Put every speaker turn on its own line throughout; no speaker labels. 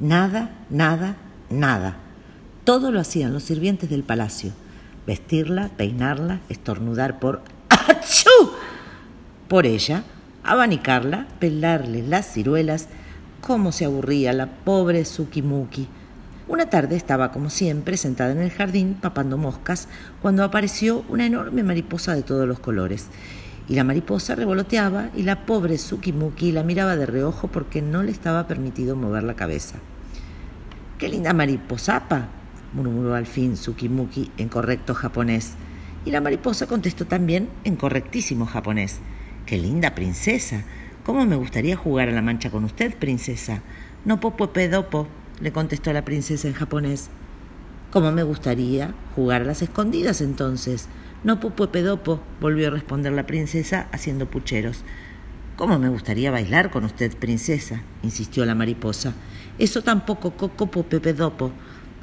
Nada, nada, nada. Todo lo hacían los sirvientes del palacio. Vestirla, peinarla, estornudar por ¡Achú! Por ella, abanicarla, pelarle las ciruelas. Cómo se aburría la pobre Sukimuki. Una tarde estaba, como siempre, sentada en el jardín papando moscas cuando apareció una enorme mariposa de todos los colores. Y la mariposa revoloteaba y la pobre Sukimuki la miraba de reojo porque no le estaba permitido mover la cabeza. ¡Qué linda mariposapa! murmuró al fin Sukimuki en correcto japonés. Y la mariposa contestó también en correctísimo japonés. ¡Qué linda princesa! ¿Cómo me gustaría jugar a la mancha con usted, princesa? No popo pedopo, le contestó la princesa en japonés. ¿Cómo me gustaría jugar a las escondidas entonces? No popo pedopo, volvió a responder la princesa haciendo pucheros. ¿Cómo me gustaría bailar con usted, princesa? insistió la mariposa. Eso tampoco, coco pepedopo,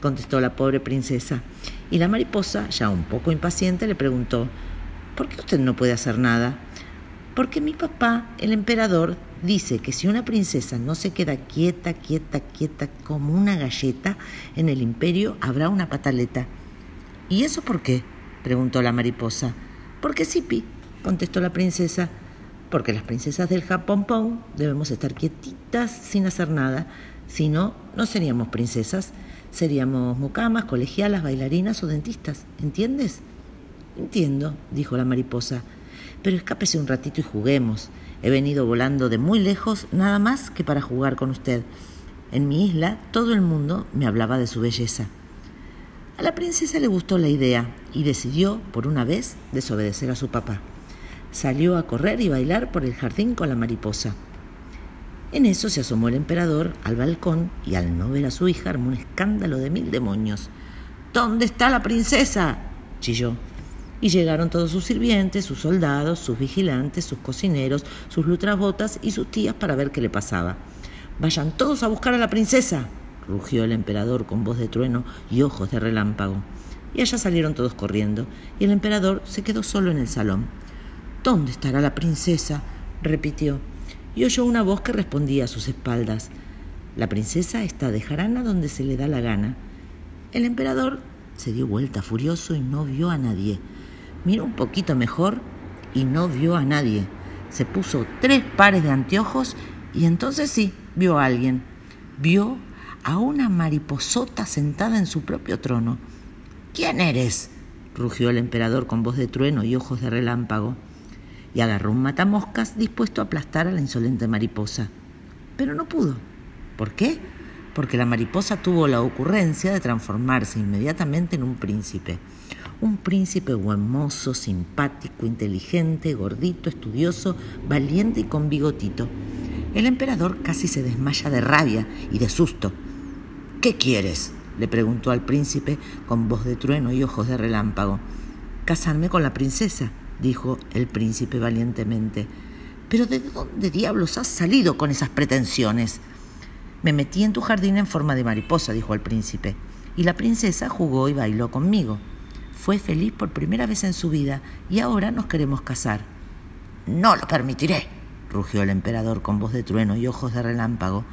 contestó la pobre princesa. Y la mariposa, ya un poco impaciente, le preguntó, ¿por qué usted no puede hacer nada? Porque mi papá, el emperador, dice que si una princesa no se queda quieta, quieta, quieta como una galleta, en el imperio habrá una pataleta. ¿Y eso por qué? Preguntó la mariposa. Porque Sipi, contestó la princesa. Porque las princesas del Japón Pong debemos estar quietitas sin hacer nada. Si no, no seríamos princesas, seríamos mucamas, colegialas, bailarinas o dentistas. ¿Entiendes? Entiendo, dijo la mariposa. Pero escápese un ratito y juguemos. He venido volando de muy lejos nada más que para jugar con usted. En mi isla todo el mundo me hablaba de su belleza. A la princesa le gustó la idea y decidió, por una vez, desobedecer a su papá. Salió a correr y bailar por el jardín con la mariposa. En eso se asomó el emperador al balcón y al no ver a su hija armó un escándalo de mil demonios. ¿Dónde está la princesa? chilló. Y llegaron todos sus sirvientes, sus soldados, sus vigilantes, sus cocineros, sus lutrabotas y sus tías para ver qué le pasaba. Vayan todos a buscar a la princesa, rugió el emperador con voz de trueno y ojos de relámpago. Y allá salieron todos corriendo, y el emperador se quedó solo en el salón. ¿Dónde estará la princesa? repitió, y oyó una voz que respondía a sus espaldas. La princesa está de jarana donde se le da la gana. El emperador se dio vuelta furioso y no vio a nadie. Miró un poquito mejor y no vio a nadie. Se puso tres pares de anteojos y entonces sí, vio a alguien. Vio a una mariposota sentada en su propio trono. ¿Quién eres? rugió el emperador con voz de trueno y ojos de relámpago, y agarró un matamoscas dispuesto a aplastar a la insolente mariposa. Pero no pudo. ¿Por qué? Porque la mariposa tuvo la ocurrencia de transformarse inmediatamente en un príncipe un príncipe hermoso, simpático, inteligente, gordito, estudioso, valiente y con bigotito. El emperador casi se desmaya de rabia y de susto. ¿Qué quieres? le preguntó al príncipe con voz de trueno y ojos de relámpago. Casarme con la princesa, dijo el príncipe valientemente. Pero ¿de dónde diablos has salido con esas pretensiones? Me metí en tu jardín en forma de mariposa, dijo el príncipe, y la princesa jugó y bailó conmigo. Fue feliz por primera vez en su vida y ahora nos queremos casar. No lo permitiré, rugió el emperador con voz de trueno y ojos de relámpago.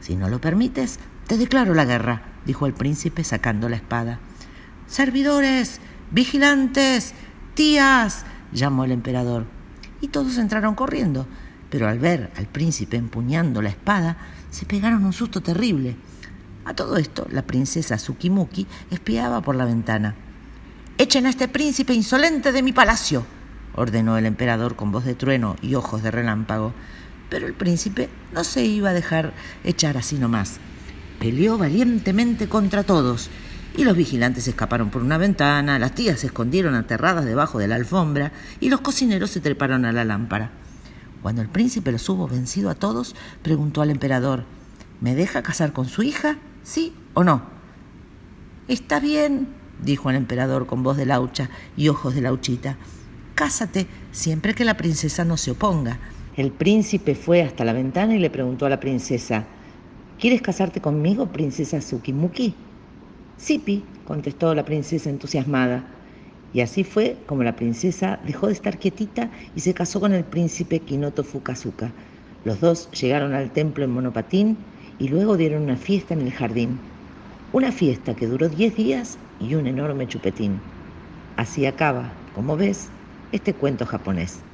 Si no lo permites, te declaro la guerra, dijo el príncipe sacando la espada. Servidores, vigilantes, tías, llamó el emperador. Y todos entraron corriendo, pero al ver al príncipe empuñando la espada, se pegaron un susto terrible. A todo esto, la princesa Tsukimuki espiaba por la ventana. Echen a este príncipe insolente de mi palacio, ordenó el emperador con voz de trueno y ojos de relámpago. Pero el príncipe no se iba a dejar echar así nomás. Peleó valientemente contra todos, y los vigilantes escaparon por una ventana, las tías se escondieron aterradas debajo de la alfombra, y los cocineros se treparon a la lámpara. Cuando el príncipe los hubo vencido a todos, preguntó al emperador ¿Me deja casar con su hija? ¿Sí o no? Está bien, dijo el emperador con voz de laucha y ojos de lauchita. Cásate siempre que la princesa no se oponga. El príncipe fue hasta la ventana y le preguntó a la princesa, ¿Quieres casarte conmigo, princesa Tsukimuki? Sipi, contestó la princesa entusiasmada. Y así fue como la princesa dejó de estar quietita y se casó con el príncipe Kinoto Fukazuka. Los dos llegaron al templo en monopatín y luego dieron una fiesta en el jardín. Una fiesta que duró 10 días y un enorme chupetín. Así acaba, como ves, este cuento japonés.